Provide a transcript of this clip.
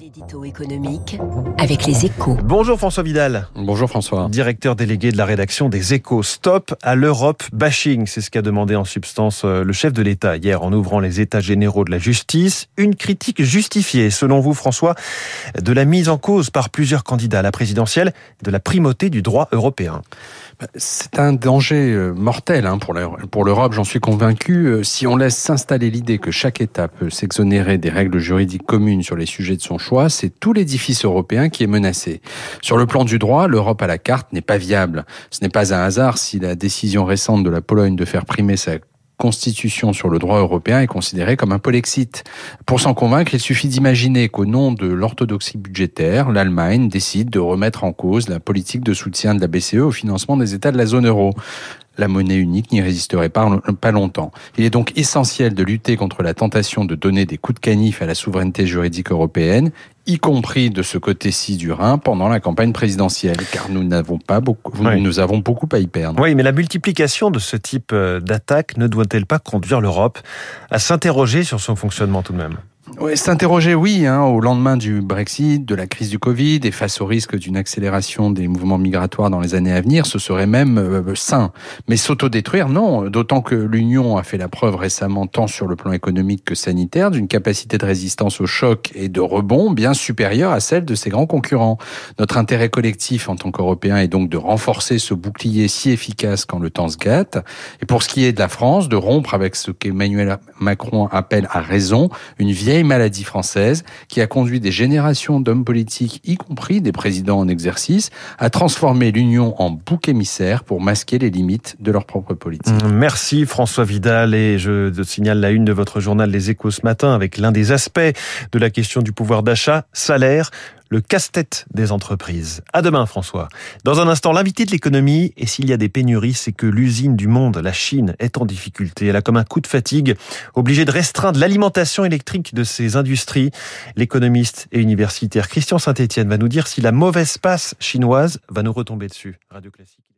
L'édito économique avec les échos. Bonjour François Vidal. Bonjour François. Directeur délégué de la rédaction des échos. Stop à l'Europe bashing. C'est ce qu'a demandé en substance euh, le chef de l'État hier en ouvrant les états généraux de la justice. Une critique justifiée, selon vous François, de la mise en cause par plusieurs candidats à la présidentielle de la primauté du droit européen. C'est un danger euh, mortel hein, pour l'Europe, j'en suis convaincu. Euh, si on laisse s'installer l'idée que chaque État peut s'exonérer des règles juridiques communes sur les sujets de son choix, c'est tout l'édifice européen qui est menacé. Sur le plan du droit, l'Europe à la carte n'est pas viable. Ce n'est pas un hasard si la décision récente de la Pologne de faire primer sa constitution sur le droit européen est considérée comme un polexite. Pour s'en convaincre, il suffit d'imaginer qu'au nom de l'orthodoxie budgétaire, l'Allemagne décide de remettre en cause la politique de soutien de la BCE au financement des États de la zone euro la monnaie unique n'y résisterait pas, pas longtemps. Il est donc essentiel de lutter contre la tentation de donner des coups de canif à la souveraineté juridique européenne, y compris de ce côté-ci du Rhin pendant la campagne présidentielle, car nous n'avons pas beaucoup, nous avons beaucoup à y perdre. Oui, mais la multiplication de ce type euh, d'attaque ne doit-elle pas conduire l'Europe à s'interroger sur son fonctionnement tout de même? S'interroger, oui, hein, au lendemain du Brexit, de la crise du Covid et face au risque d'une accélération des mouvements migratoires dans les années à venir, ce serait même euh, sain. Mais s'autodétruire, non, d'autant que l'Union a fait la preuve récemment, tant sur le plan économique que sanitaire, d'une capacité de résistance au choc et de rebond bien supérieure à celle de ses grands concurrents. Notre intérêt collectif en tant qu'Européens est donc de renforcer ce bouclier si efficace quand le temps se gâte. Et pour ce qui est de la France, de rompre avec ce qu'Emmanuel Macron appelle à raison une vieille maladie française qui a conduit des générations d'hommes politiques, y compris des présidents en exercice, à transformer l'Union en bouc émissaire pour masquer les limites de leur propre politique. Mmh, merci François Vidal et je signale la une de votre journal Les Échos ce matin avec l'un des aspects de la question du pouvoir d'achat, salaire le casse-tête des entreprises. À demain, François. Dans un instant, l'invité de l'économie, et s'il y a des pénuries, c'est que l'usine du monde, la Chine, est en difficulté. Elle a comme un coup de fatigue, obligée de restreindre l'alimentation électrique de ses industries. L'économiste et universitaire Christian Saint-Etienne va nous dire si la mauvaise passe chinoise va nous retomber dessus. Radio Classique.